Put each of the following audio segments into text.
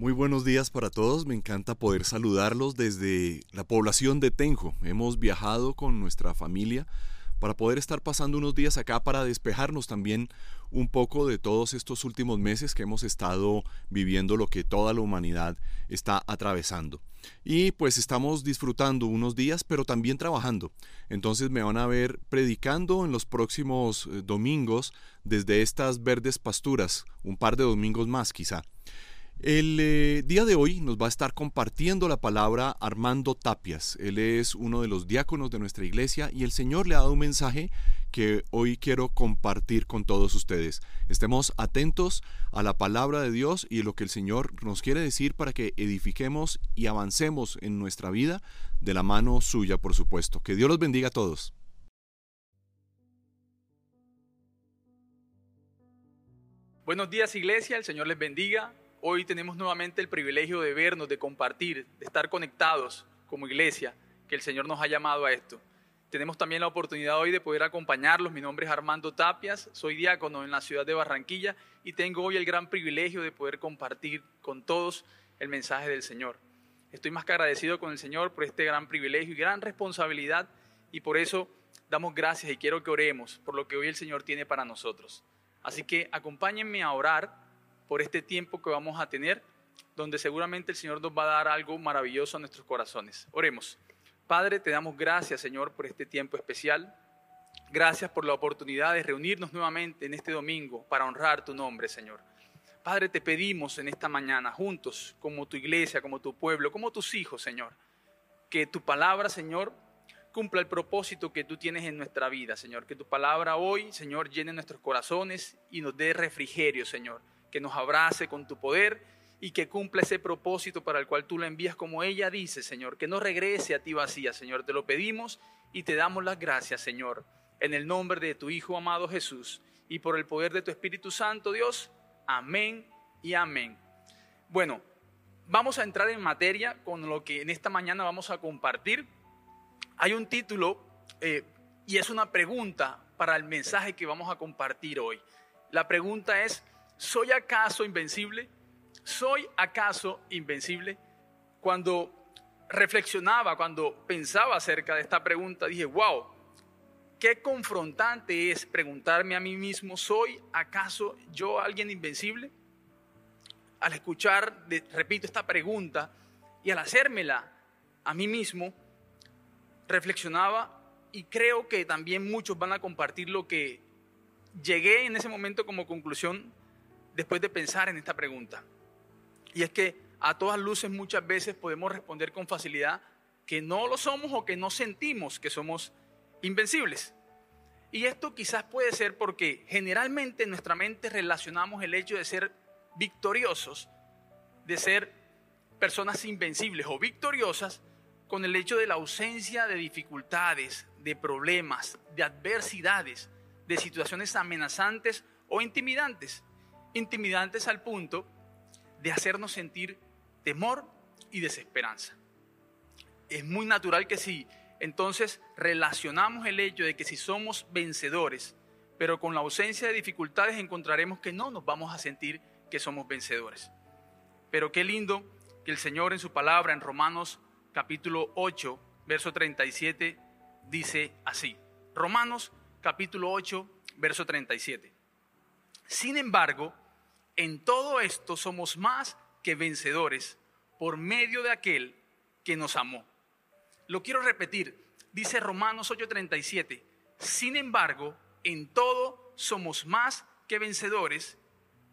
Muy buenos días para todos, me encanta poder saludarlos desde la población de Tenjo. Hemos viajado con nuestra familia para poder estar pasando unos días acá para despejarnos también un poco de todos estos últimos meses que hemos estado viviendo lo que toda la humanidad está atravesando. Y pues estamos disfrutando unos días, pero también trabajando. Entonces me van a ver predicando en los próximos eh, domingos desde estas verdes pasturas, un par de domingos más quizá. El eh, día de hoy nos va a estar compartiendo la palabra Armando Tapias. Él es uno de los diáconos de nuestra iglesia y el Señor le ha dado un mensaje que hoy quiero compartir con todos ustedes. Estemos atentos a la palabra de Dios y lo que el Señor nos quiere decir para que edifiquemos y avancemos en nuestra vida de la mano suya, por supuesto. Que Dios los bendiga a todos. Buenos días iglesia, el Señor les bendiga. Hoy tenemos nuevamente el privilegio de vernos, de compartir, de estar conectados como iglesia, que el Señor nos ha llamado a esto. Tenemos también la oportunidad hoy de poder acompañarlos. Mi nombre es Armando Tapias, soy diácono en la ciudad de Barranquilla y tengo hoy el gran privilegio de poder compartir con todos el mensaje del Señor. Estoy más que agradecido con el Señor por este gran privilegio y gran responsabilidad y por eso damos gracias y quiero que oremos por lo que hoy el Señor tiene para nosotros. Así que acompáñenme a orar por este tiempo que vamos a tener, donde seguramente el Señor nos va a dar algo maravilloso a nuestros corazones. Oremos. Padre, te damos gracias, Señor, por este tiempo especial. Gracias por la oportunidad de reunirnos nuevamente en este domingo para honrar tu nombre, Señor. Padre, te pedimos en esta mañana, juntos, como tu iglesia, como tu pueblo, como tus hijos, Señor, que tu palabra, Señor, cumpla el propósito que tú tienes en nuestra vida, Señor. Que tu palabra hoy, Señor, llene nuestros corazones y nos dé refrigerio, Señor que nos abrace con tu poder y que cumpla ese propósito para el cual tú la envías como ella dice, Señor, que no regrese a ti vacía, Señor. Te lo pedimos y te damos las gracias, Señor, en el nombre de tu Hijo amado Jesús y por el poder de tu Espíritu Santo, Dios. Amén y amén. Bueno, vamos a entrar en materia con lo que en esta mañana vamos a compartir. Hay un título eh, y es una pregunta para el mensaje que vamos a compartir hoy. La pregunta es, ¿soy acaso invencible? ¿Soy acaso invencible? Cuando reflexionaba, cuando pensaba acerca de esta pregunta, dije, wow, qué confrontante es preguntarme a mí mismo, ¿soy acaso yo alguien invencible? Al escuchar, repito, esta pregunta y al hacérmela a mí mismo, reflexionaba y creo que también muchos van a compartir lo que llegué en ese momento como conclusión después de pensar en esta pregunta. Y es que a todas luces muchas veces podemos responder con facilidad que no lo somos o que no sentimos que somos invencibles. Y esto quizás puede ser porque generalmente en nuestra mente relacionamos el hecho de ser victoriosos, de ser personas invencibles o victoriosas, con el hecho de la ausencia de dificultades, de problemas, de adversidades, de situaciones amenazantes o intimidantes intimidantes al punto de hacernos sentir temor y desesperanza. Es muy natural que si entonces relacionamos el hecho de que si somos vencedores, pero con la ausencia de dificultades encontraremos que no nos vamos a sentir que somos vencedores. Pero qué lindo que el Señor en su palabra en Romanos capítulo 8, verso 37 dice así. Romanos capítulo 8, verso 37. Sin embargo, en todo esto somos más que vencedores por medio de aquel que nos amó. Lo quiero repetir, dice Romanos 8:37, sin embargo, en todo somos más que vencedores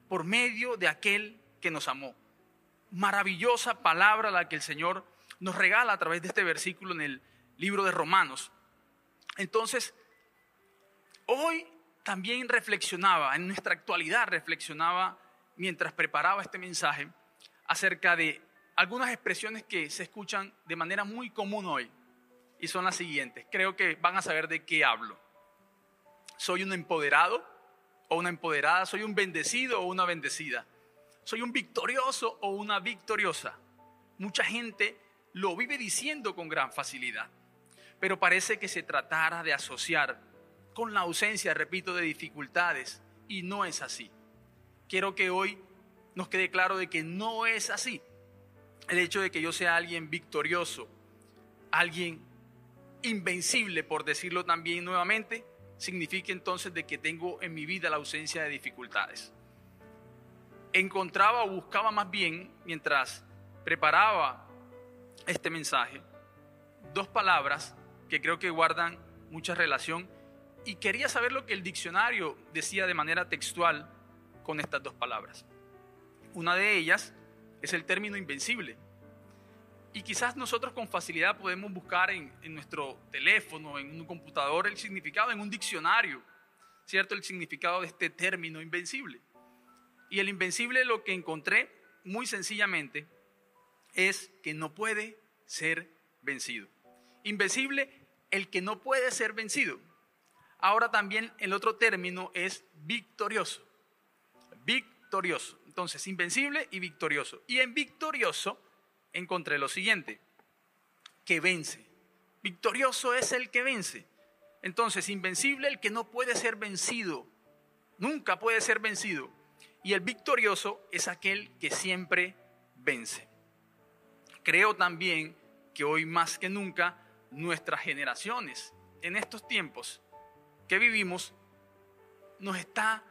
por medio de aquel que nos amó. Maravillosa palabra la que el Señor nos regala a través de este versículo en el libro de Romanos. Entonces, hoy también reflexionaba, en nuestra actualidad reflexionaba mientras preparaba este mensaje acerca de algunas expresiones que se escuchan de manera muy común hoy y son las siguientes. Creo que van a saber de qué hablo. Soy un empoderado o una empoderada, soy un bendecido o una bendecida, soy un victorioso o una victoriosa. Mucha gente lo vive diciendo con gran facilidad, pero parece que se tratara de asociar con la ausencia, repito, de dificultades y no es así quiero que hoy nos quede claro de que no es así. El hecho de que yo sea alguien victorioso, alguien invencible, por decirlo también nuevamente, significa entonces de que tengo en mi vida la ausencia de dificultades. Encontraba o buscaba más bien, mientras preparaba este mensaje, dos palabras que creo que guardan mucha relación y quería saber lo que el diccionario decía de manera textual con estas dos palabras. Una de ellas es el término invencible. Y quizás nosotros con facilidad podemos buscar en, nuestro teléfono, en un computador, el significado, en un diccionario, ¿cierto? El significado de este término invencible. Y el invencible lo que encontré muy sencillamente es que no puede ser vencido. Invencible, el que no puede ser vencido. Ahora también el otro término es victorioso. Victorioso. Entonces, invencible y victorioso. Y en victorioso encontré lo siguiente, que vence. Victorioso es el que vence. Entonces, invencible el que no puede ser vencido. Nunca puede ser vencido. Y el victorioso es aquel que siempre vence. Creo también que hoy más que nunca nuestras generaciones, en estos tiempos que vivimos, nos está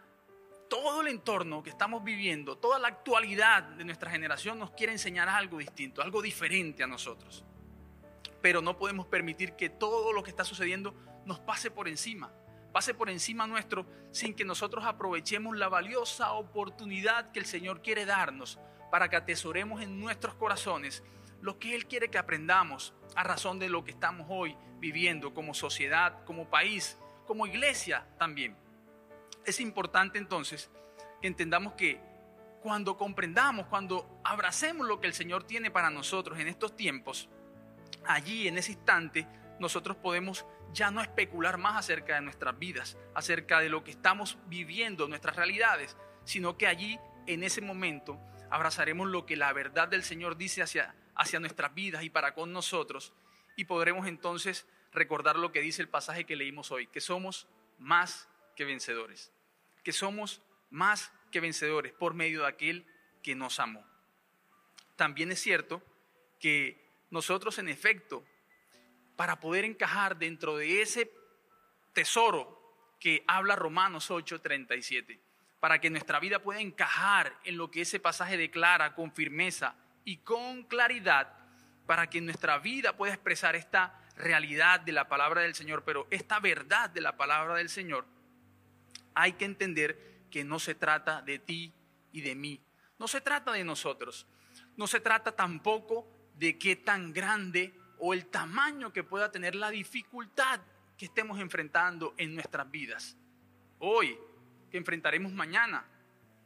todo el entorno que estamos viviendo, toda la actualidad de nuestra generación nos quiere enseñar algo distinto, algo diferente a nosotros. Pero no podemos permitir que todo lo que está sucediendo nos pase por encima, pase por encima nuestro sin que nosotros aprovechemos la valiosa oportunidad que el Señor quiere darnos para que atesoremos en nuestros corazones lo que Él quiere que aprendamos a razón de lo que estamos hoy viviendo como sociedad, como país, como iglesia también. Es importante entonces que entendamos que cuando comprendamos, cuando abracemos lo que el Señor tiene para nosotros en estos tiempos, allí en ese instante nosotros podemos ya no especular más acerca de nuestras vidas, acerca de lo que estamos viviendo, nuestras realidades, sino que allí en ese momento abrazaremos lo que la verdad del Señor dice hacia, hacia nuestras vidas y para con nosotros y podremos entonces recordar lo que dice el pasaje que leímos hoy, que somos más que vencedores que somos más que vencedores por medio de aquel que nos amó. También es cierto que nosotros en efecto, para poder encajar dentro de ese tesoro que habla Romanos 8:37, para que nuestra vida pueda encajar en lo que ese pasaje declara con firmeza y con claridad, para que nuestra vida pueda expresar esta realidad de la palabra del Señor, pero esta verdad de la palabra del Señor, hay que entender que no se trata de ti y de mí. No se trata de nosotros. No se trata tampoco de qué tan grande o el tamaño que pueda tener la dificultad que estemos enfrentando en nuestras vidas. Hoy, que enfrentaremos mañana,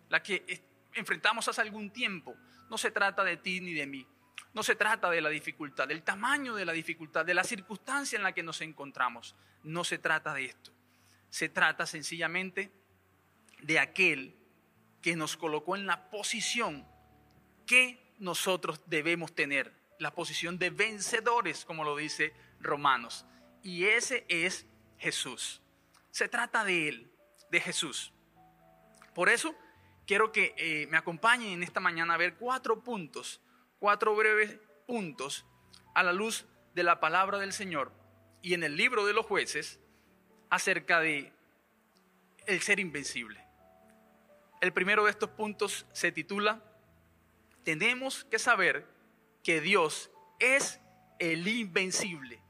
la que enfrentamos hace algún tiempo, no se trata de ti ni de mí. No se trata de la dificultad, del tamaño de la dificultad, de la circunstancia en la que nos encontramos. No se trata de esto. Se trata sencillamente de aquel que nos colocó en la posición que nosotros debemos tener, la posición de vencedores, como lo dice Romanos. Y ese es Jesús. Se trata de Él, de Jesús. Por eso quiero que eh, me acompañen en esta mañana a ver cuatro puntos, cuatro breves puntos a la luz de la palabra del Señor y en el libro de los jueces acerca de el ser invencible. El primero de estos puntos se titula Tenemos que saber que Dios es el invencible.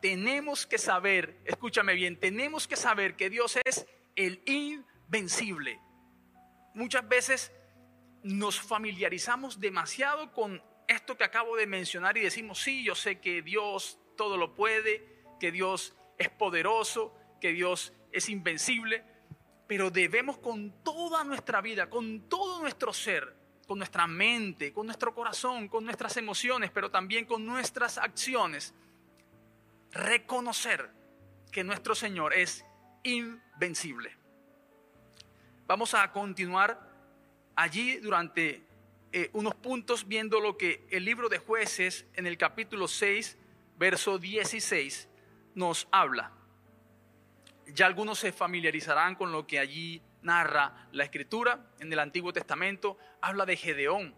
Tenemos que saber, escúchame bien, tenemos que saber que Dios es el invencible. Muchas veces nos familiarizamos demasiado con esto que acabo de mencionar y decimos, sí, yo sé que Dios todo lo puede, que Dios es poderoso, que Dios es invencible, pero debemos con toda nuestra vida, con todo nuestro ser, con nuestra mente, con nuestro corazón, con nuestras emociones, pero también con nuestras acciones, reconocer que nuestro Señor es invencible. Vamos a continuar allí durante eh, unos puntos viendo lo que el libro de jueces en el capítulo 6, verso 16 nos habla ya algunos se familiarizarán con lo que allí narra la escritura en el Antiguo Testamento, habla de Gedeón.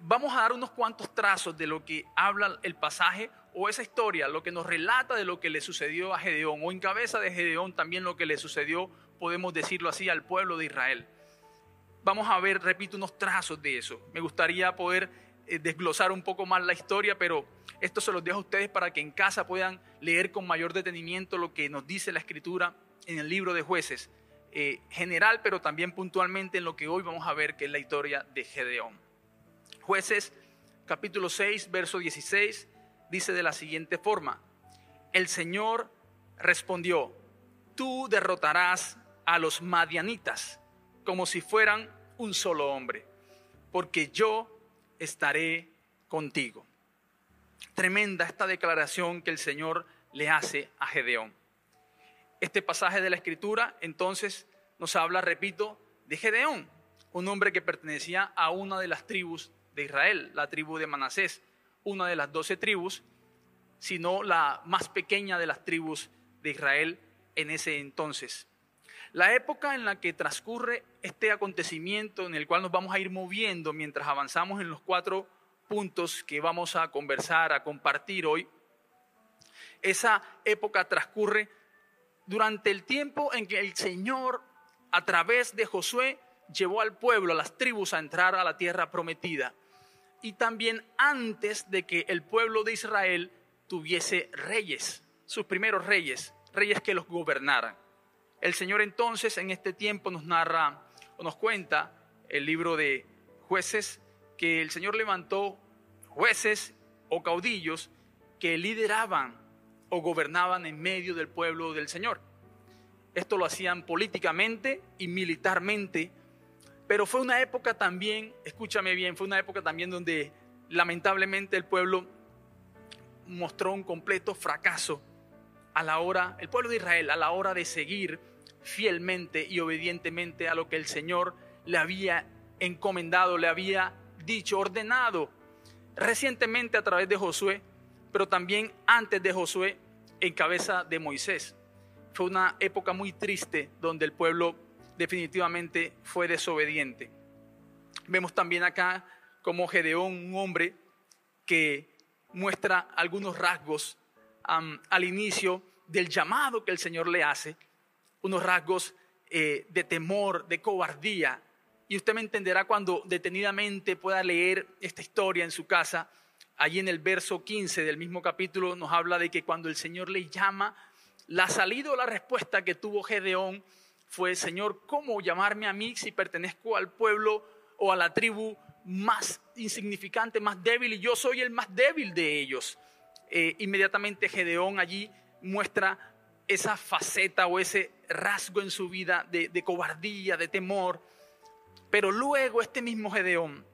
Vamos a dar unos cuantos trazos de lo que habla el pasaje o esa historia, lo que nos relata de lo que le sucedió a Gedeón, o en cabeza de Gedeón también lo que le sucedió, podemos decirlo así, al pueblo de Israel. Vamos a ver, repito, unos trazos de eso. Me gustaría poder desglosar un poco más la historia, pero esto se los dejo a ustedes para que en casa puedan leer con mayor detenimiento lo que nos dice la escritura en el libro de jueces, eh, general, pero también puntualmente en lo que hoy vamos a ver, que es la historia de Gedeón. Jueces capítulo 6, verso 16 dice de la siguiente forma, el Señor respondió, tú derrotarás a los madianitas como si fueran un solo hombre, porque yo estaré contigo. Tremenda esta declaración que el Señor le hace a Gedeón. Este pasaje de la Escritura entonces nos habla, repito, de Gedeón, un hombre que pertenecía a una de las tribus de Israel, la tribu de Manasés, una de las doce tribus, sino la más pequeña de las tribus de Israel en ese entonces. La época en la que transcurre este acontecimiento en el cual nos vamos a ir moviendo mientras avanzamos en los cuatro puntos que vamos a conversar, a compartir hoy, esa época transcurre durante el tiempo en que el Señor, a través de Josué, llevó al pueblo, a las tribus, a entrar a la tierra prometida y también antes de que el pueblo de Israel tuviese reyes, sus primeros reyes, reyes que los gobernaran. El Señor entonces en este tiempo nos narra o nos cuenta el libro de jueces que el Señor levantó jueces o caudillos que lideraban o gobernaban en medio del pueblo del Señor. Esto lo hacían políticamente y militarmente pero fue una época también, escúchame bien, fue una época también donde lamentablemente el pueblo mostró un completo fracaso a la hora, el pueblo de Israel, a la hora de seguir fielmente y obedientemente a lo que el Señor le había encomendado, le había dicho, ordenado recientemente a través de Josué, pero también antes de Josué en cabeza de Moisés. Fue una época muy triste donde el pueblo definitivamente fue desobediente. Vemos también acá como Gedeón, un hombre que muestra algunos rasgos al inicio del llamado que el Señor le hace, unos rasgos eh, de temor, de cobardía. Y usted me entenderá cuando detenidamente pueda leer esta historia en su casa. Allí en el verso 15 del mismo capítulo nos habla de que cuando el Señor le llama, la salida o la respuesta que tuvo Gedeón fue, Señor, ¿cómo llamarme a mí si pertenezco al pueblo o a la tribu más insignificante, más débil y yo soy el más débil de ellos? Eh, inmediatamente Gedeón allí muestra esa faceta o ese rasgo en su vida de, cobardía, de temor. Pero luego este mismo Gedeón,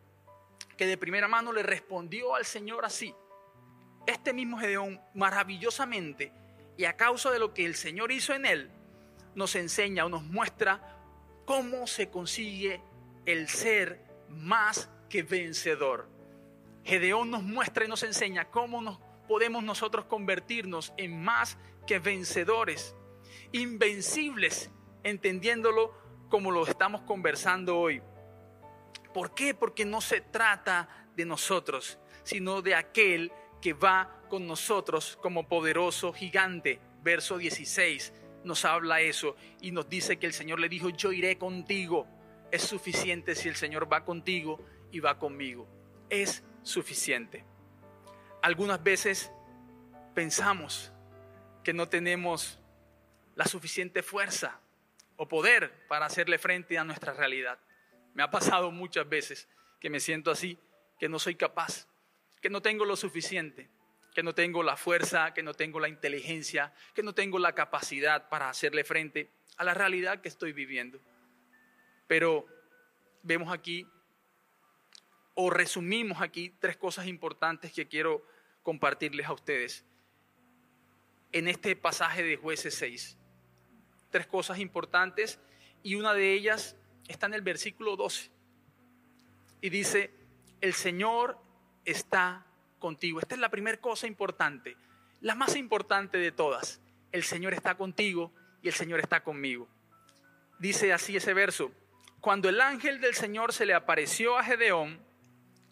que de primera mano le respondió al Señor así, este mismo Gedeón maravillosamente y a causa de lo que el Señor hizo en él, nos enseña o nos muestra cómo se consigue el ser más que vencedor. Gedeón nos muestra y nos enseña cómo nos podemos nosotros convertirnos en más que vencedores, invencibles, entendiéndolo como lo estamos conversando hoy. ¿Por qué? Porque no se trata de nosotros, sino de aquel que va con nosotros como poderoso gigante. Verso 16 nos habla eso y nos dice que el Señor le dijo, yo iré contigo. Es suficiente si el Señor va contigo y va conmigo. Es suficiente. Algunas veces pensamos que no tenemos la suficiente fuerza o poder para hacerle frente a nuestra realidad. Me ha pasado muchas veces que me siento así, que no soy capaz, que no tengo lo suficiente que no tengo la fuerza, que no tengo la inteligencia, que no tengo la capacidad para hacerle frente a la realidad que estoy viviendo. Pero vemos aquí, o resumimos aquí, tres cosas importantes que quiero compartirles a ustedes en este pasaje de jueces 6. Tres cosas importantes y una de ellas está en el versículo 12. Y dice, el Señor está contigo. Esta es la primera cosa importante, la más importante de todas. El Señor está contigo y el Señor está conmigo. dice así ese verso, cuando el ángel del Señor se le apareció a Gedeón,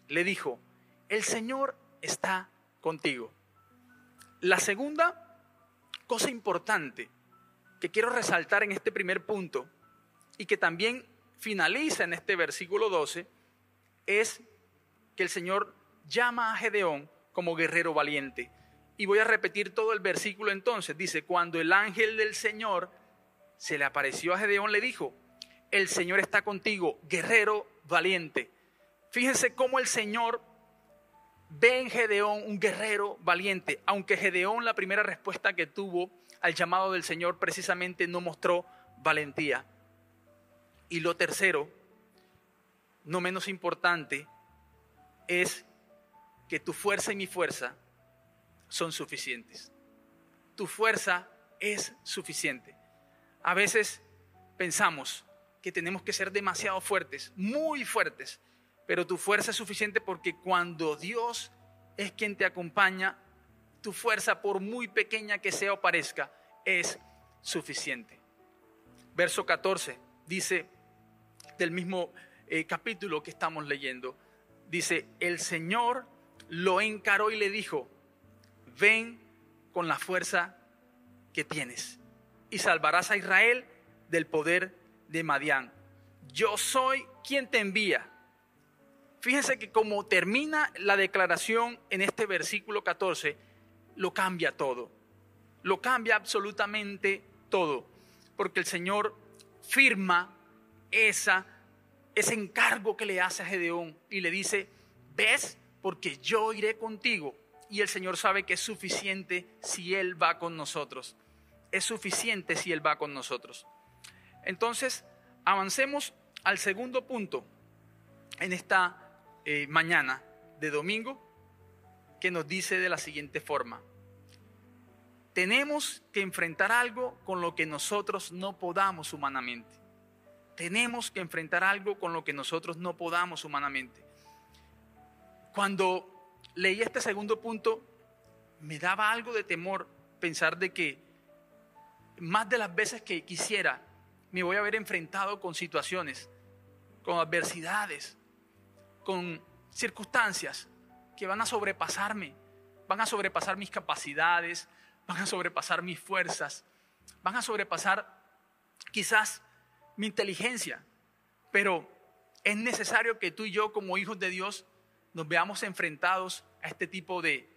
le dijo, el Señor está contigo. La segunda cosa importante que quiero resaltar en este primer punto y que también finaliza en este versículo 12 es que el Señor llama a Gedeón como guerrero valiente. Y voy a repetir todo el versículo entonces. Dice, cuando el ángel del Señor se le apareció a Gedeón, le dijo, el Señor está contigo, guerrero valiente. Fíjense cómo el Señor ve en Gedeón un guerrero valiente, aunque Gedeón la primera respuesta que tuvo al llamado del Señor precisamente no mostró valentía. Y lo tercero, no menos importante, es que tu fuerza y mi fuerza son suficientes. Tu fuerza es suficiente. A veces pensamos que tenemos que ser demasiado fuertes, muy fuertes, pero tu fuerza es suficiente porque cuando Dios es quien te acompaña, tu fuerza, por muy pequeña que sea o parezca, es suficiente. Verso 14 dice del mismo eh, capítulo que estamos leyendo, dice, el Señor lo encaró y le dijo, ven con la fuerza que tienes y salvarás a Israel del poder de Madián. Yo soy quien te envía. Fíjense que como termina la declaración en este versículo 14, lo cambia todo. Lo cambia absolutamente todo. Porque el Señor firma esa, ese encargo que le hace a Gedeón y le dice, ves, porque yo iré contigo. Y el Señor sabe que es suficiente si Él va con nosotros. Es suficiente si Él va con nosotros. Entonces, avancemos al segundo punto en esta eh, mañana de domingo que nos dice de la siguiente forma. Tenemos que enfrentar algo con lo que nosotros no podamos humanamente. Tenemos que enfrentar algo con lo que nosotros no podamos humanamente. Cuando leí este segundo punto, me daba algo de temor pensar de que más de las veces que quisiera, me voy a ver enfrentado con situaciones, con adversidades, con circunstancias que van a sobrepasarme, van a sobrepasar mis capacidades, van a sobrepasar mis fuerzas, van a sobrepasar quizás mi inteligencia, pero es necesario que tú y yo como hijos de Dios nos veamos enfrentados a este tipo de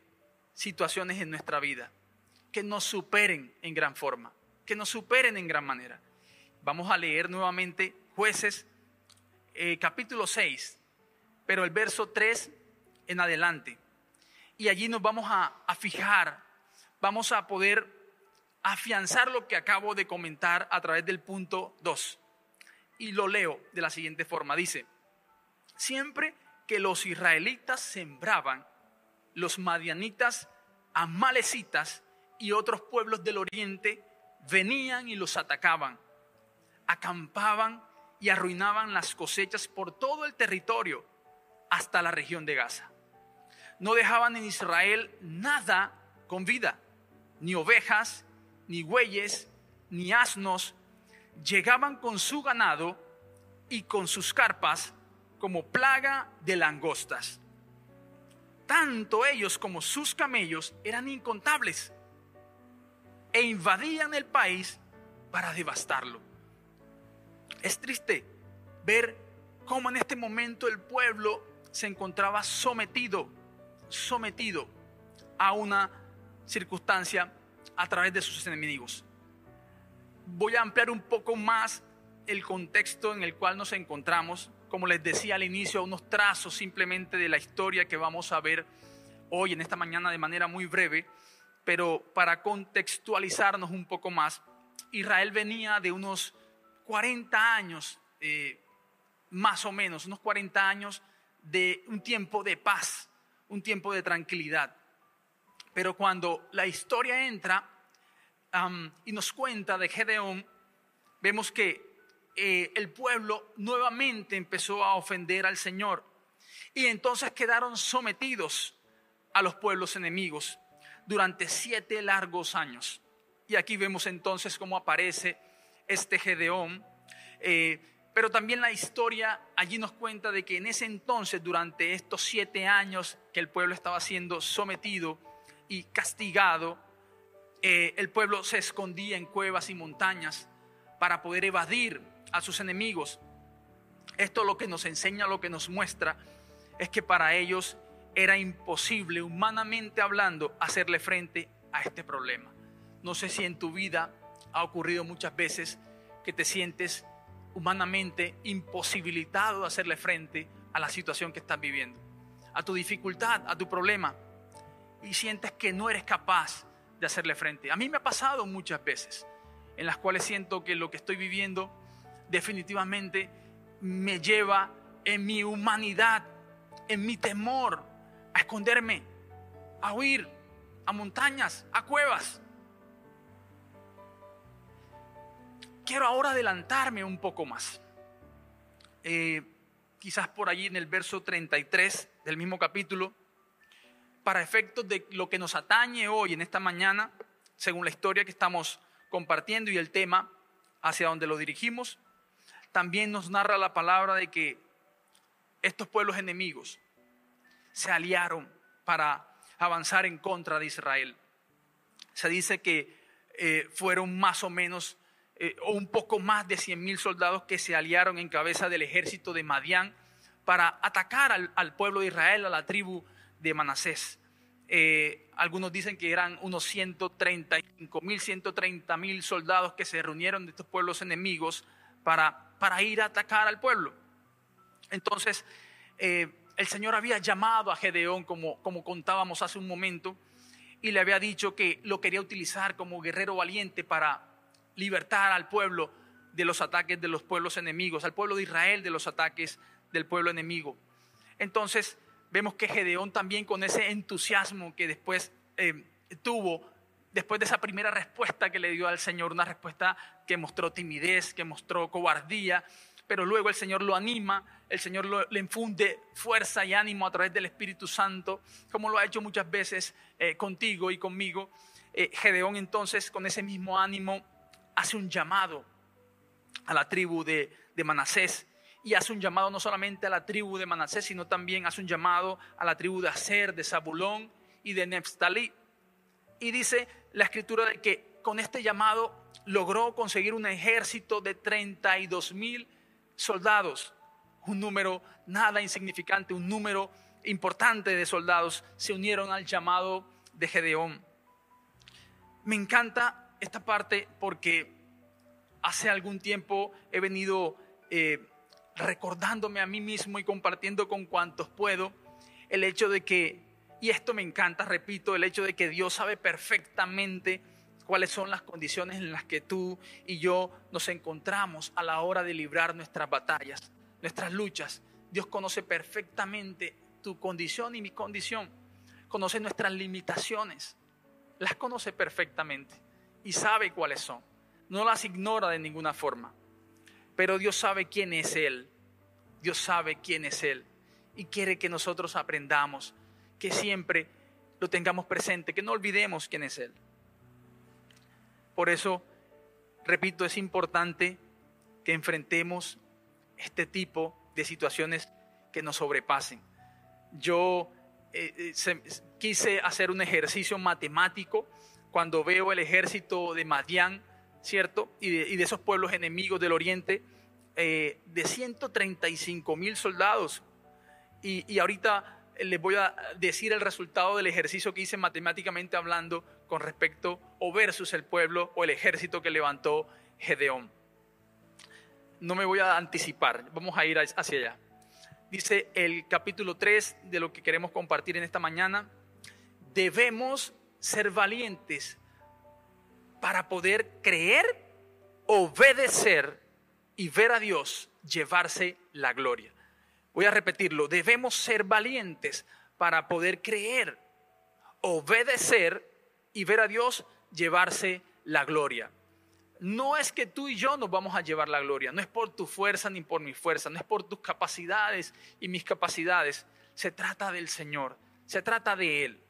situaciones en nuestra vida, que nos superen en gran forma, que nos superen en gran manera. Vamos a leer nuevamente jueces eh, capítulo 6, pero el verso 3 en adelante. Y allí nos vamos a, fijar, vamos a poder afianzar lo que acabo de comentar a través del punto 2. Y lo leo de la siguiente forma. Dice, siempre que los israelitas sembraban, los madianitas, amalecitas y otros pueblos del oriente venían y los atacaban, acampaban y arruinaban las cosechas por todo el territorio hasta la región de Gaza. No dejaban en Israel nada con vida, ni ovejas, ni bueyes, ni asnos. Llegaban con su ganado y con sus carpas como plaga de langostas. Tanto ellos como sus camellos eran incontables e invadían el país para devastarlo. Es triste ver cómo en este momento el pueblo se encontraba sometido, sometido a una circunstancia a través de sus enemigos. Voy a ampliar un poco más el contexto en el cual nos encontramos como les decía al inicio, unos trazos simplemente de la historia que vamos a ver hoy en esta mañana de manera muy breve, pero para contextualizarnos un poco más, Israel venía de unos 40 años, eh, más o menos, unos 40 años de un tiempo de paz, un tiempo de tranquilidad. Pero cuando la historia entra y nos cuenta de Gedeón, vemos que eh, el pueblo nuevamente empezó a ofender al Señor. Y entonces quedaron sometidos a los pueblos enemigos durante siete largos años. Y aquí vemos entonces cómo aparece este Gedeón Eh, pero también la historia allí nos cuenta de que en ese entonces, durante estos siete años que el pueblo estaba siendo sometido y castigado, eh, el pueblo se escondía en cuevas y montañas para poder evadir a sus enemigos. Esto lo que nos enseña, lo que nos muestra, es que para ellos era imposible, humanamente hablando, hacerle frente a este problema. No sé si en tu vida ha ocurrido muchas veces que te sientes humanamente imposibilitado de hacerle frente a la situación que estás viviendo, a tu dificultad, a tu problema, y sientes que no eres capaz de hacerle frente. A mí me ha pasado muchas veces en las cuales siento que lo que estoy viviendo definitivamente me lleva en mi humanidad, en mi temor, a esconderme, a huir, a montañas, a cuevas. Quiero ahora adelantarme un poco más. Eh, quizás por allí en el verso 33 del mismo capítulo, para efectos de lo que nos atañe hoy en esta mañana, según la historia que estamos compartiendo y el tema hacia donde lo dirigimos, también nos narra la palabra de que estos pueblos enemigos se aliaron para avanzar en contra de Israel. Se dice que eh, fueron más o menos eh, o un poco más de 100 mil soldados que se aliaron en cabeza del ejército de Madián para atacar al, pueblo de Israel, a la tribu de Manasés. Eh, algunos dicen que eran unos 135 mil, 130 mil soldados que se reunieron de estos pueblos enemigos para, para ir a atacar al pueblo. Entonces, eh, el Señor había llamado a Gedeón, como, como contábamos hace un momento, y le había dicho que lo quería utilizar como guerrero valiente para libertar al pueblo de los ataques de los pueblos enemigos, al pueblo de Israel de los ataques del pueblo enemigo. Entonces vemos que Gedeón también con ese entusiasmo que después eh, tuvo, después de esa primera respuesta que le dio al Señor, una respuesta que mostró timidez, que mostró cobardía, pero luego el Señor lo anima, el Señor le infunde fuerza y ánimo a través del Espíritu Santo, como lo ha hecho muchas veces eh, contigo y conmigo. Eh, Gedeón entonces con ese mismo ánimo hace un llamado a la tribu de, Manasés y hace un llamado no solamente a la tribu de Manasés, sino también hace un llamado a la tribu de Aser, de Zabulón y de Neftalí. Y dice la escritura de que con este llamado logró conseguir un ejército de 32 mil soldados, un número nada insignificante, un número importante de soldados se unieron al llamado de Gedeón. Me encanta esta parte porque hace algún tiempo he venido eh, recordándome a mí mismo y compartiendo con cuantos puedo el hecho de que, y esto me encanta, repito, el hecho de que Dios sabe perfectamente cuáles son las condiciones en las que tú y yo nos encontramos a la hora de librar nuestras batallas, nuestras luchas. Dios conoce perfectamente tu condición y mi condición. Conoce nuestras limitaciones. Las conoce perfectamente y sabe cuáles son. No las ignora de ninguna forma. Pero Dios sabe quién es Él. Dios sabe quién es Él. Y quiere que nosotros aprendamos, que siempre lo tengamos presente, que no olvidemos quién es Él. Por eso, repito, es importante que enfrentemos este tipo de situaciones que nos sobrepasen. Yo eh, eh, quise hacer un ejercicio matemático cuando veo el ejército de Madián, ¿cierto? Y de, esos pueblos enemigos del oriente, eh, de 135 mil soldados. Y, ahorita les voy a decir el resultado del ejercicio que hice matemáticamente hablando con respecto o versus el pueblo o el ejército que levantó Gedeón. No me voy a anticipar, vamos a ir hacia allá. Dice el capítulo 3 de lo que queremos compartir en esta mañana, debemos ser valientes para poder creer, obedecer y ver a Dios llevarse la gloria. Voy a repetirlo, debemos ser valientes para poder creer, obedecer y ver a Dios llevarse la gloria. No es que tú y yo nos vamos a llevar la gloria, no es por tu fuerza ni por mi fuerza, no es por tus capacidades y mis capacidades, se trata del Señor, se trata de Él.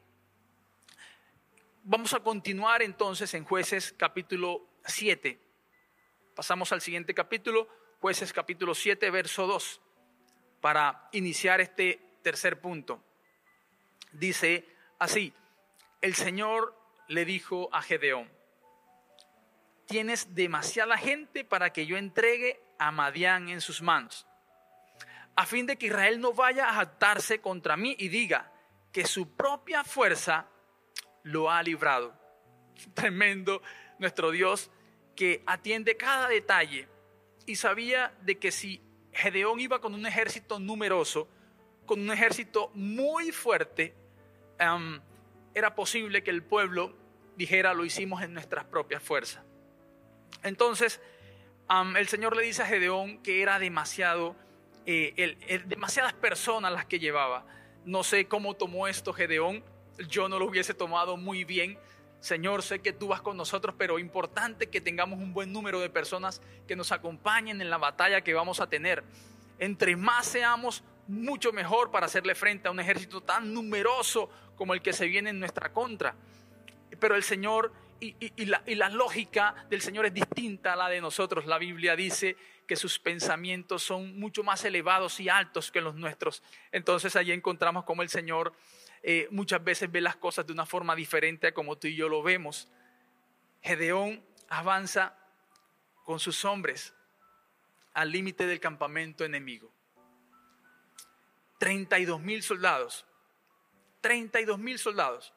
Vamos a continuar entonces en jueces capítulo 7. Pasamos al siguiente capítulo, jueces capítulo 7, verso 2, para iniciar este tercer punto. Dice así, el Señor le dijo a Gedeón, tienes demasiada gente para que yo entregue a Madián en sus manos, a fin de que Israel no vaya a jactarse contra mí y diga que su propia fuerza lo ha librado. Tremendo nuestro Dios que atiende cada detalle y sabía de que si Gedeón iba con un ejército numeroso, con un ejército muy fuerte, era posible que el pueblo dijera lo hicimos en nuestras propias fuerzas. Entonces, el Señor le dice a Gedeón que era demasiado, eh, demasiadas personas las que llevaba. No sé cómo tomó esto Gedeón, yo no lo hubiese tomado muy bien. Señor, sé que tú vas con nosotros, pero importante que tengamos un buen número de personas que nos acompañen en la batalla que vamos a tener. Entre más seamos, mucho mejor para hacerle frente a un ejército tan numeroso como el que se viene en nuestra contra. Pero el Señor y, la, y, la, lógica del Señor es distinta a la de nosotros. La Biblia dice que sus pensamientos son mucho más elevados y altos que los nuestros. Entonces allí encontramos como el Señor eh, muchas veces ve las cosas de una forma diferente a como tú y yo lo vemos. Gedeón avanza con sus hombres al límite del campamento enemigo. 32 mil soldados. 32 mil soldados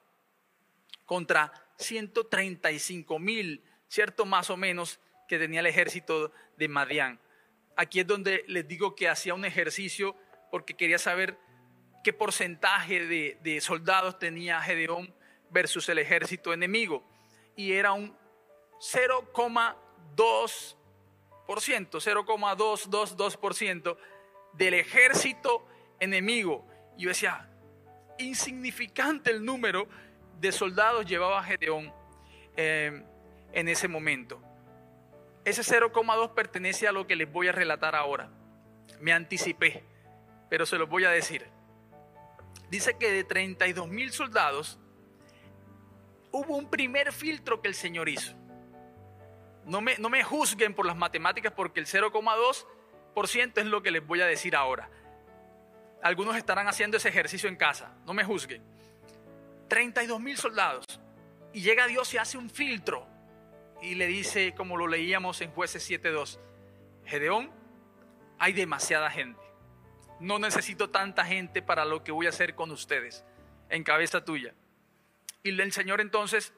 contra 135 mil, ¿cierto? Más o menos que tenía el ejército de Madián. Aquí es donde les digo que hacía un ejercicio porque quería saber qué porcentaje de, soldados tenía Gedeón versus el ejército enemigo. Y era un 0,2%, 0,222% del ejército enemigo. Y yo decía, insignificante el número de soldados llevaba Gedeón eh, en ese momento. Ese 0,2 pertenece a lo que les voy a relatar ahora. Me anticipé, pero se los voy a decir dice que de 32 mil soldados hubo un primer filtro que el Señor hizo. No me, no me juzguen por las matemáticas porque el 0,2% es lo que les voy a decir ahora. Algunos estarán haciendo ese ejercicio en casa, no me juzguen. 32 mil soldados. Y llega Dios y hace un filtro. Y le dice, como lo leíamos en jueces 7.2, Gedeón, hay demasiada gente no necesito tanta gente para lo que voy a hacer con ustedes, en cabeza tuya. Y el Señor entonces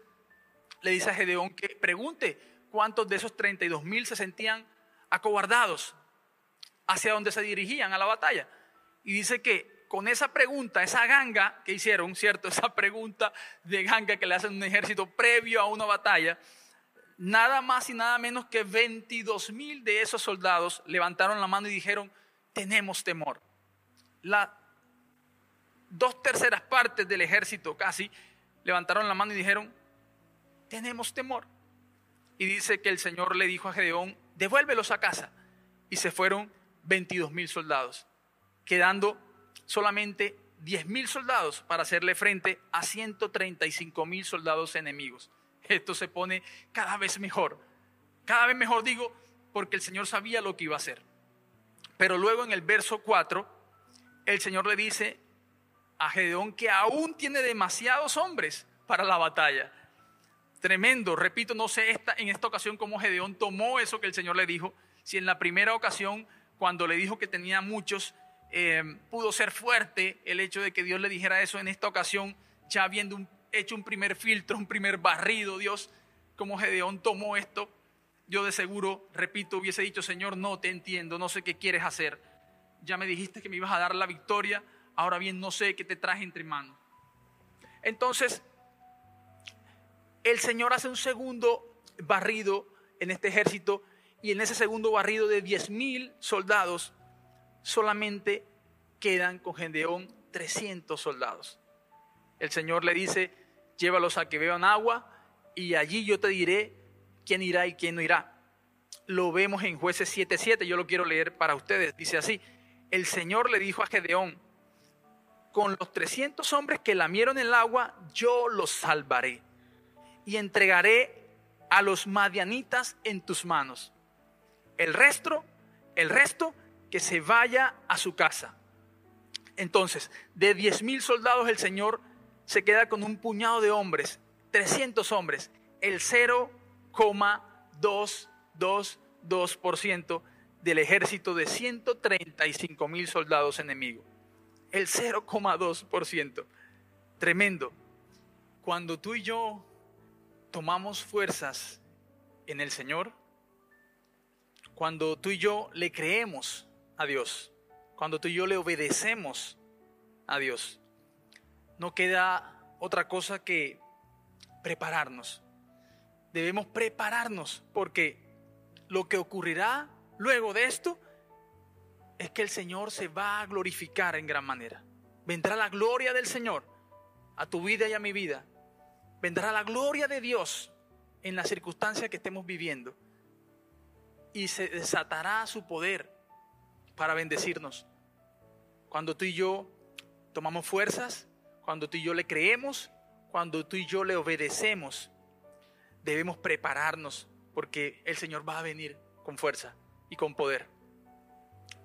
le dice a Gedeón que pregunte cuántos de esos 32 mil se sentían acobardados hacia donde se dirigían a la batalla. Y dice que con esa pregunta, esa ganga que hicieron, ¿cierto? Esa pregunta de ganga que le hacen un ejército previo a una batalla, nada más y nada menos que 22 mil de esos soldados levantaron la mano y dijeron, tenemos temor las dos terceras partes del ejército casi levantaron la mano y dijeron, tenemos temor. Y dice que el Señor le dijo a Gedeón, devuélvelos a casa. Y se fueron 22 mil soldados, quedando solamente 10 mil soldados para hacerle frente a 135 mil soldados enemigos. Esto se pone cada vez mejor. Cada vez mejor digo, porque el Señor sabía lo que iba a hacer. Pero luego en el verso 4 el Señor le dice a Gedeón que aún tiene demasiados hombres para la batalla. Tremendo, repito, no sé esta, en esta ocasión cómo Gedeón tomó eso que el Señor le dijo. Si en la primera ocasión, cuando le dijo que tenía muchos, eh, pudo ser fuerte el hecho de que Dios le dijera eso, en esta ocasión, ya habiendo hecho un primer filtro, un primer barrido, Dios, como Gedeón tomó esto, yo de seguro, repito, hubiese dicho, Señor, no te entiendo, no sé qué quieres hacer ya me dijiste que me ibas a dar la victoria, ahora bien no sé qué te traje entre manos. Entonces, el Señor hace un segundo barrido en este ejército y en ese segundo barrido de 10 mil soldados solamente quedan con Gendeón 300 soldados. El Señor le dice, llévalos a que beban agua y allí yo te diré quién irá y quién no irá. Lo vemos en jueces 7.7, yo lo quiero leer para ustedes. Dice así, el Señor le dijo a Gedeón, con los 300 hombres que lamieron el agua, yo los salvaré y entregaré a los madianitas en tus manos. El resto, El resto, que se vaya a su casa. Entonces, de 10 mil soldados el Señor se queda con un puñado de hombres, 300 hombres, el 0,222% del ejército de 135 mil soldados enemigos. El 0,2%. Tremendo. Cuando tú y yo tomamos fuerzas en el Señor, cuando tú y yo le creemos a Dios, cuando tú y yo le obedecemos a Dios, no queda otra cosa que prepararnos. Debemos prepararnos porque lo que ocurrirá luego de esto es que el Señor se va a glorificar en gran manera. Vendrá la gloria del Señor a tu vida y a mi vida vendrá la gloria de Dios en la circunstancia que estemos viviendo y se desatará su poder para bendecirnos. Cuando tú y yo tomamos fuerzas, cuando tú y yo le creemos, cuando tú y yo le obedecemos, debemos prepararnos porque el Señor va a venir con fuerza y con poder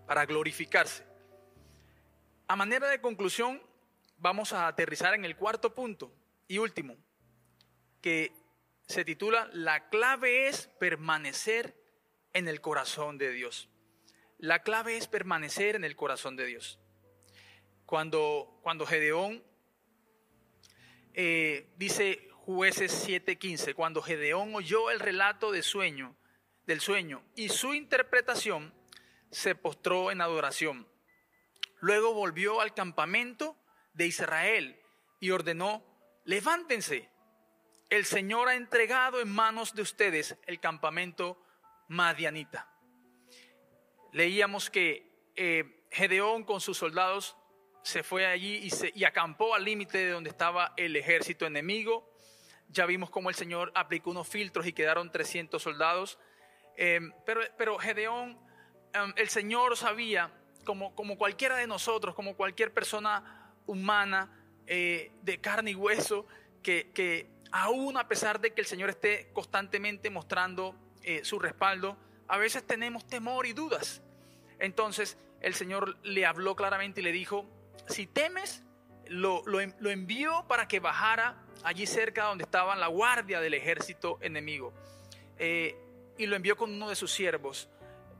para glorificarse. A manera de conclusión, vamos a aterrizar en el cuarto punto y último que se titula La clave es permanecer en el corazón de Dios. La clave es permanecer en el corazón de Dios. Cuando, cuando Gedeón eh, dice jueces 7:15, cuando Gedeón oyó el relato de sueño, del sueño y su interpretación, se postró en adoración. Luego volvió al campamento de Israel y ordenó, levántense, el Señor ha entregado en manos de ustedes el campamento madianita. Leíamos que eh, Gedeón con sus soldados se fue allí y, se, y acampó al límite de donde estaba el ejército enemigo. Ya vimos cómo el Señor aplicó unos filtros y quedaron 300 soldados. Eh, pero, pero, Gedeón, um, el Señor sabía, como, como, cualquiera de nosotros, como cualquier persona humana eh, de carne y hueso, que, que aún a pesar de que el Señor esté constantemente mostrando eh, su respaldo, a veces tenemos temor y dudas. Entonces el Señor le habló claramente y le dijo, si temes, lo, lo, envió para que bajara allí cerca donde estaba la guardia del ejército enemigo. Y lo envió con uno de sus siervos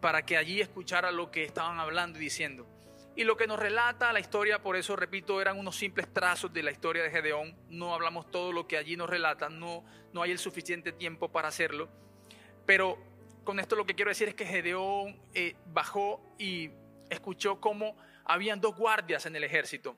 para que allí escuchara lo que estaban hablando y diciendo. Y lo que nos relata la historia, por eso repito, eran unos simples trazos de la historia de Gedeón. No hablamos todo lo que allí nos relata, no, no hay el suficiente tiempo para hacerlo. Pero con esto lo que quiero decir es que Gedeón eh, bajó y escuchó cómo habían dos guardias en el ejército.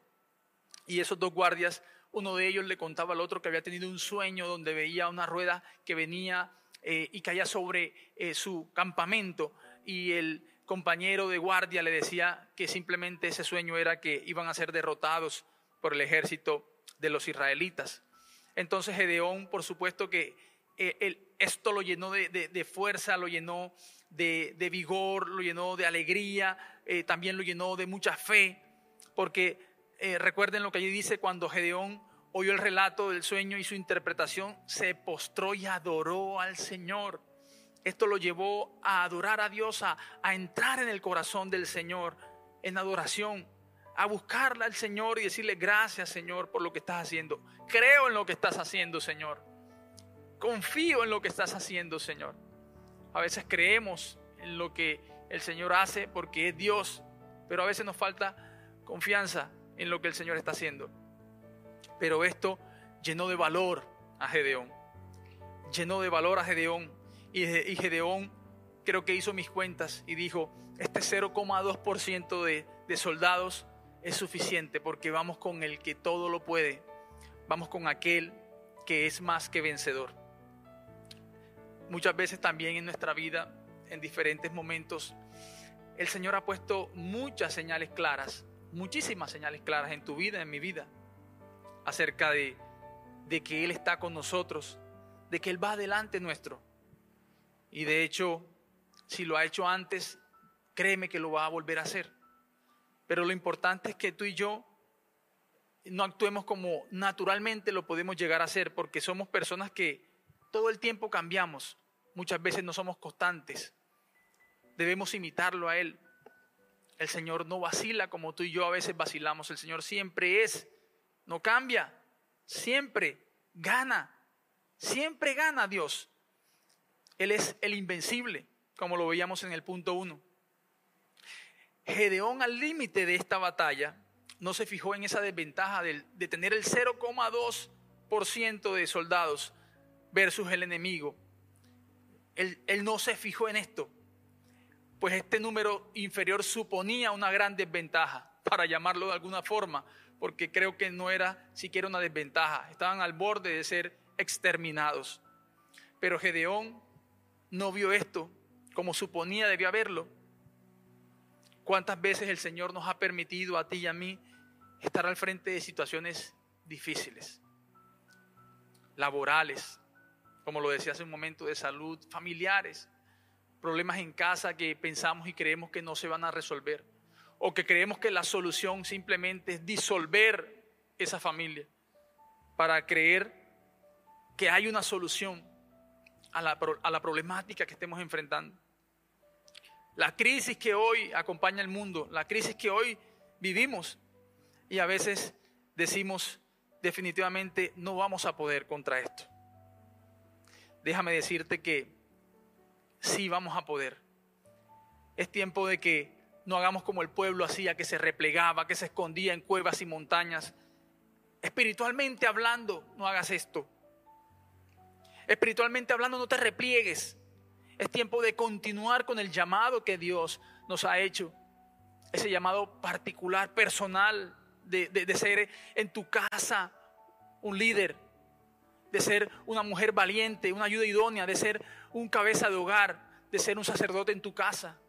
Y esos dos guardias, uno de ellos le contaba al otro que había tenido un sueño donde veía una rueda que venía eh, y caía sobre eh, su campamento. Y el compañero de guardia le decía que simplemente ese sueño era que iban a ser derrotados por el ejército de los israelitas. Entonces Gedeón, por supuesto que eh, esto lo llenó de, fuerza, lo llenó de, vigor, lo llenó de alegría, también lo llenó de mucha fe, porque recuerden lo que allí dice cuando Gedeón oyó el relato del sueño y su interpretación, se postró y adoró al Señor. Esto lo llevó a adorar a Dios, a, entrar en el corazón del Señor en adoración, a buscarle al Señor y decirle gracias Señor por lo que estás haciendo. Creo en lo que estás haciendo Señor. Confío en lo que estás haciendo Señor. A veces creemos en lo que el Señor hace porque es Dios, pero a veces nos falta confianza en lo que el Señor está haciendo. Pero esto llenó de valor a Gedeón. Llenó de valor a Gedeón y Gedeón creo que hizo mis cuentas y dijo, este 0,2% de, de soldados es suficiente porque vamos con el que todo lo puede, vamos con aquel que es más que vencedor. Muchas veces también en nuestra vida, en diferentes momentos, el Señor ha puesto muchas señales claras, muchísimas señales claras en tu vida, en mi vida, acerca de, de que Él está con nosotros, de que Él va adelante nuestro, y de hecho, si lo ha hecho antes, créeme que lo va a volver a hacer. Pero lo importante es que tú y yo no actuemos como naturalmente lo podemos llegar a hacer, porque somos personas que todo el tiempo cambiamos. Muchas veces no somos constantes. debemos imitarlo a Él. El Señor no vacila como tú y yo a veces vacilamos. El Señor siempre es, no cambia, siempre gana, siempre gana Dios. Él es el invencible, como lo veíamos en el punto 1. Gedeón al límite de esta batalla no se fijó en esa desventaja de, tener el 0,2% de soldados versus el enemigo. Él no se fijó en esto, pues este número inferior suponía una gran desventaja, para llamarlo de alguna forma, porque creo que no era siquiera una desventaja, estaban al borde de ser exterminados. Pero Gedeón no vio esto como suponía debía verlo. ¿Cuántas veces el Señor nos ha permitido a ti y a mí estar al frente de situaciones difíciles, laborales, como lo decía hace un momento, de salud, familiares, problemas en casa que pensamos y creemos que no se van a resolver, o que creemos que la solución simplemente es disolver esa familia para creer que hay una solución a la, a la problemática que estemos enfrentando. La crisis que hoy acompaña el mundo, la crisis que hoy vivimos, y a veces decimos definitivamente no vamos a poder contra esto. Déjame decirte que sí vamos a poder. Es tiempo de que no hagamos como el pueblo hacía, que se replegaba, que se escondía en cuevas y montañas. Espiritualmente hablando, no hagas esto. Espiritualmente hablando, no te repliegues. Es tiempo de continuar con el llamado que Dios nos ha hecho. Ese llamado particular, personal, de, de ser en tu casa un líder, de ser una mujer valiente, una ayuda idónea, de ser un cabeza de hogar, de ser un sacerdote en tu casa,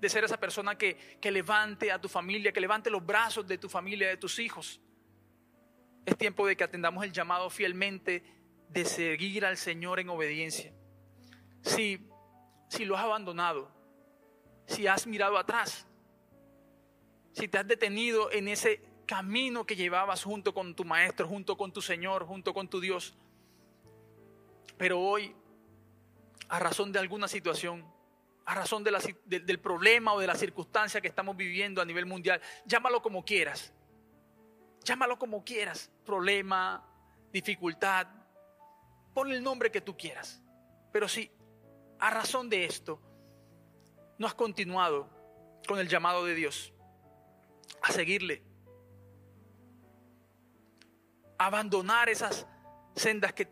de ser esa persona que, que levante a tu familia, que levante los brazos de tu familia, de tus hijos. Es tiempo de que atendamos el llamado fielmente de seguir al Señor en obediencia. Si, si lo has abandonado, si has mirado atrás, si te has detenido en ese camino que llevabas junto con tu maestro, junto con tu Señor, junto con tu Dios, pero hoy, a razón de alguna situación, a razón del problema o de la circunstancia que estamos viviendo a nivel mundial, llámalo como quieras. Llámalo como quieras. Problema, dificultad. Pon el nombre que tú quieras. Pero si a razón de esto no has continuado con el llamado de Dios a seguirle, abandonar esas sendas que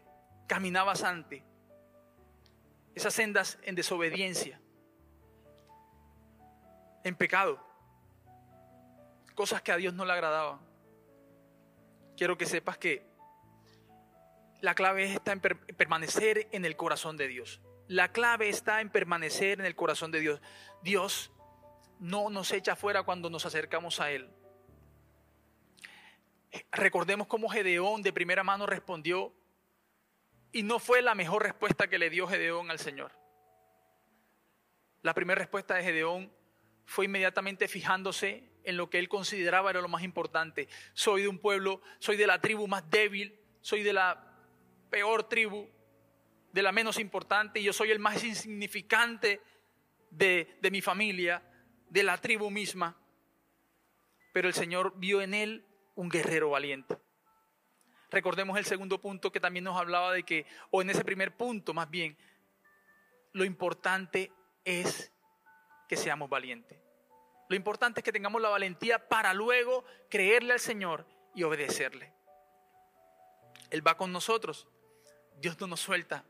caminabas antes, esas sendas en desobediencia, en pecado, cosas que a Dios no le agradaban. Quiero que sepas que la clave está en permanecer en el corazón de Dios. La clave está en permanecer en el corazón de Dios. Dios no nos echa fuera cuando nos acercamos a Él. Recordemos cómo Gedeón de primera mano respondió y no fue la mejor respuesta que le dio Gedeón al Señor. La primera respuesta de Gedeón fue inmediatamente fijándose en lo que él consideraba era lo más importante. Soy de un pueblo, soy de la tribu más débil, soy de la peor tribu, de la menos importante, y yo soy el más insignificante de, de mi familia, de la tribu misma. Pero el Señor vio en él un guerrero valiente. Recordemos el segundo punto que también nos hablaba de que, o en ese primer punto más bien, lo importante es que seamos valientes. Lo importante es que tengamos la valentía para luego creerle al Señor y obedecerle. Él va con nosotros. Dios no nos suelta.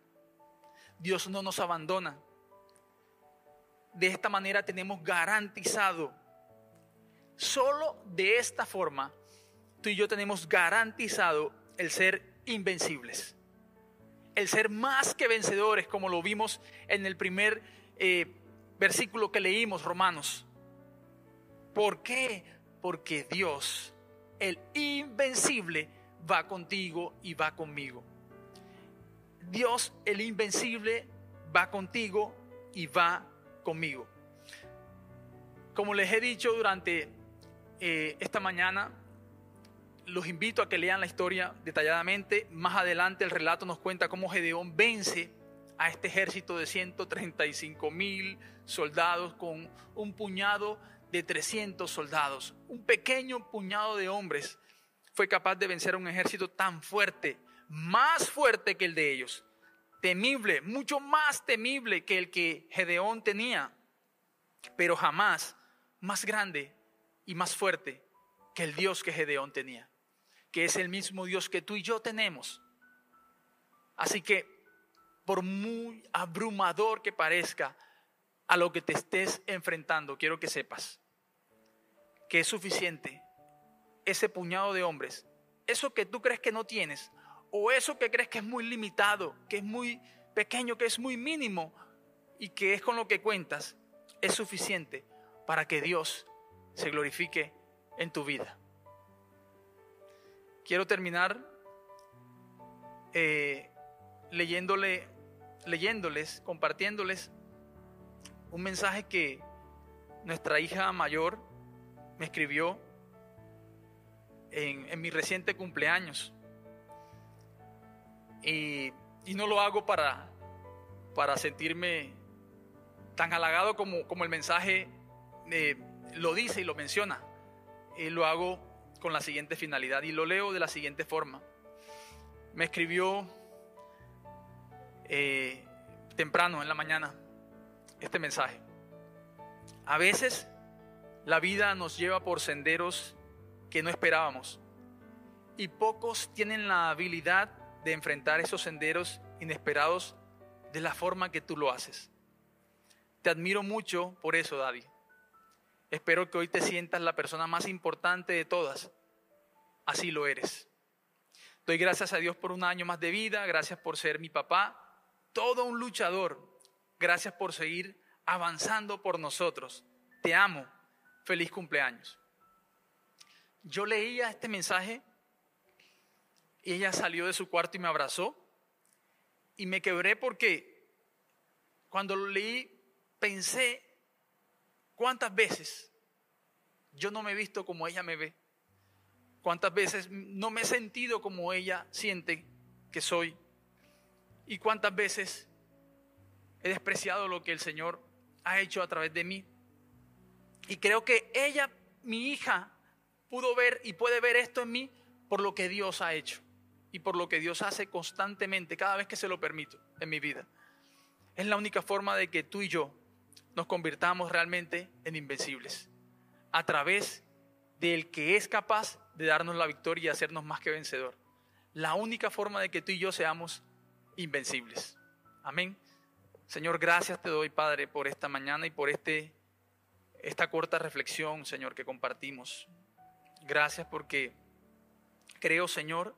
Dios no nos abandona. De esta manera tenemos garantizado, solo de esta forma, tú y yo tenemos garantizado el ser invencibles, el ser más que vencedores, como lo vimos en el primer eh, versículo que leímos, Romanos. ¿Por qué? Porque Dios, el invencible, va contigo y va conmigo. Dios, el invencible, va contigo y va conmigo. Como les he dicho durante eh, esta mañana, los invito a que lean la historia detalladamente. Más adelante el relato nos cuenta cómo Gedeón vence a este ejército de 135 mil soldados con un puñado de 300 soldados. Un pequeño puñado de hombres fue capaz de vencer a un ejército tan fuerte, más fuerte que el de ellos, temible, mucho más temible que el que Gedeón tenía, pero jamás más grande y más fuerte que el Dios que Gedeón tenía, que es el mismo Dios que tú y yo tenemos. Así que, por muy abrumador que parezca a lo que te estés enfrentando, quiero que sepas que es suficiente ese puñado de hombres, eso que tú crees que no tienes, o eso que crees que es muy limitado, que es muy pequeño, que es muy mínimo y que es con lo que cuentas, es suficiente para que Dios se glorifique en tu vida. Quiero terminar eh, leyéndole, leyéndoles, compartiéndoles un mensaje que nuestra hija mayor me escribió en, mi reciente cumpleaños. Y, no lo hago para, para sentirme tan halagado como, como el mensaje eh, lo dice y lo menciona. Y lo hago con la siguiente finalidad y lo leo de la siguiente forma. Me escribió eh, temprano en la mañana este mensaje. A veces la vida nos lleva por senderos que no esperábamos y pocos tienen la habilidad de enfrentar esos senderos inesperados de la forma que tú lo haces. Te admiro mucho por eso, Daddy. Espero que hoy te sientas la persona más importante de todas. Así lo eres. Doy gracias a Dios por un año más de vida, gracias por ser mi papá, todo un luchador. Gracias por seguir avanzando por nosotros. Te amo. Feliz cumpleaños. Yo leía este mensaje y ella salió de su cuarto y me abrazó y me quebré porque cuando lo leí pensé cuántas veces yo no me he visto como ella me ve, cuántas veces no me he sentido como ella siente que soy y cuántas veces he despreciado lo que el Señor ha hecho a través de mí. Y creo que ella, mi hija, pudo ver y puede ver esto en mí por lo que Dios ha hecho y por lo que Dios hace constantemente, cada vez que se lo permito en mi vida. Es la única forma de que tú y yo nos convirtamos realmente en invencibles, a través del que es capaz de darnos la victoria y hacernos más que vencedor. La única forma de que tú y yo seamos invencibles. Amén. Señor, gracias te doy, Padre, por esta mañana y por este, esta corta reflexión, Señor, que compartimos. Gracias porque creo, Señor,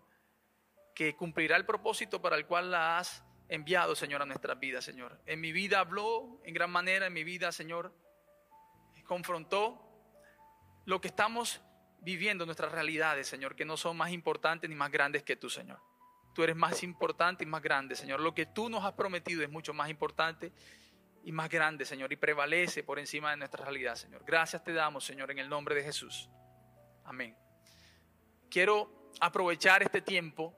que cumplirá el propósito para el cual la has enviado, Señor, a nuestras vidas, Señor. En mi vida habló en gran manera, en mi vida, Señor, confrontó lo que estamos viviendo, nuestras realidades, Señor, que no son más importantes ni más grandes que tú, Señor. Tú eres más importante y más grande, Señor. Lo que tú nos has prometido es mucho más importante y más grande, Señor, y prevalece por encima de nuestra realidad, Señor. Gracias te damos, Señor, en el nombre de Jesús. Amén. Quiero aprovechar este tiempo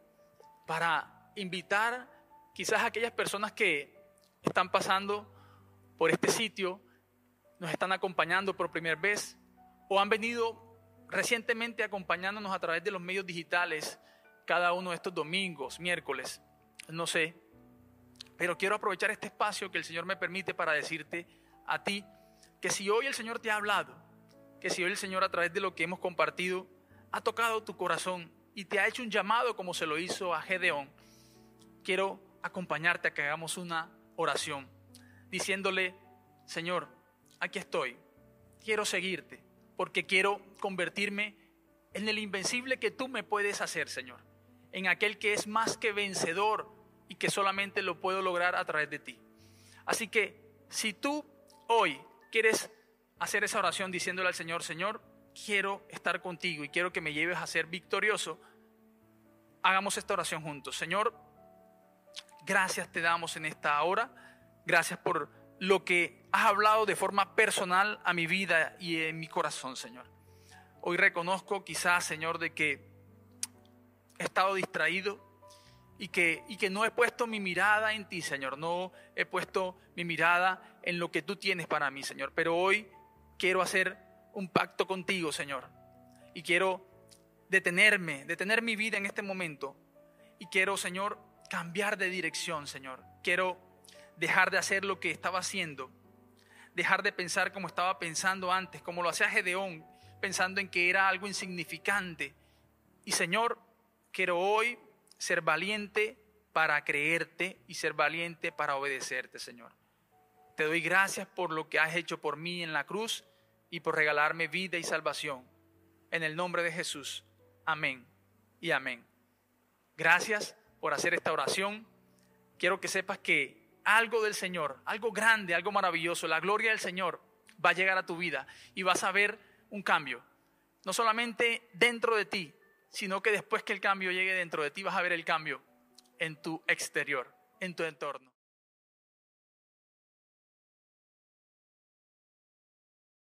para invitar quizás a aquellas personas que están pasando por este sitio, nos están acompañando por primera vez o han venido recientemente acompañándonos a través de los medios digitales cada uno de estos domingos, miércoles, no sé. Pero quiero aprovechar este espacio que el Señor me permite para decirte a ti que si hoy el Señor te ha hablado, que si hoy el Señor a través de lo que hemos compartido ha tocado tu corazón y te ha hecho un llamado como se lo hizo a Gedeón, quiero acompañarte a que hagamos una oración diciéndole, Señor, aquí estoy, quiero seguirte porque quiero convertirme en el invencible que tú me puedes hacer, Señor en aquel que es más que vencedor y que solamente lo puedo lograr a través de ti. Así que si tú hoy quieres hacer esa oración diciéndole al Señor, Señor, quiero estar contigo y quiero que me lleves a ser victorioso, hagamos esta oración juntos. Señor, gracias te damos en esta hora, gracias por lo que has hablado de forma personal a mi vida y en mi corazón, Señor. Hoy reconozco quizás, Señor, de que he estado distraído, y que, y que no he puesto mi mirada en ti, Señor, no he puesto mi mirada en lo que tú tienes para mí, Señor. Pero hoy quiero hacer un pacto contigo, Señor, y quiero detenerme, detener mi vida en este momento, y quiero, Señor, cambiar de dirección, Señor. Quiero dejar de hacer lo que estaba haciendo, dejar de pensar como estaba pensando antes, como lo hacía Gedeón, pensando en que era algo insignificante. Y Señor, quiero hoy ser valiente para creerte y ser valiente para obedecerte, Señor. Te doy gracias por lo que has hecho por mí en la cruz y por regalarme vida y salvación. En el nombre de Jesús. Amén y amén. Gracias por hacer esta oración. Quiero que sepas que algo del Señor, algo grande, algo maravilloso, la gloria del Señor va a llegar a tu vida y vas a ver un cambio. No solamente dentro de ti, sino que después que el cambio llegue dentro de ti vas a ver el cambio en tu exterior, en tu entorno.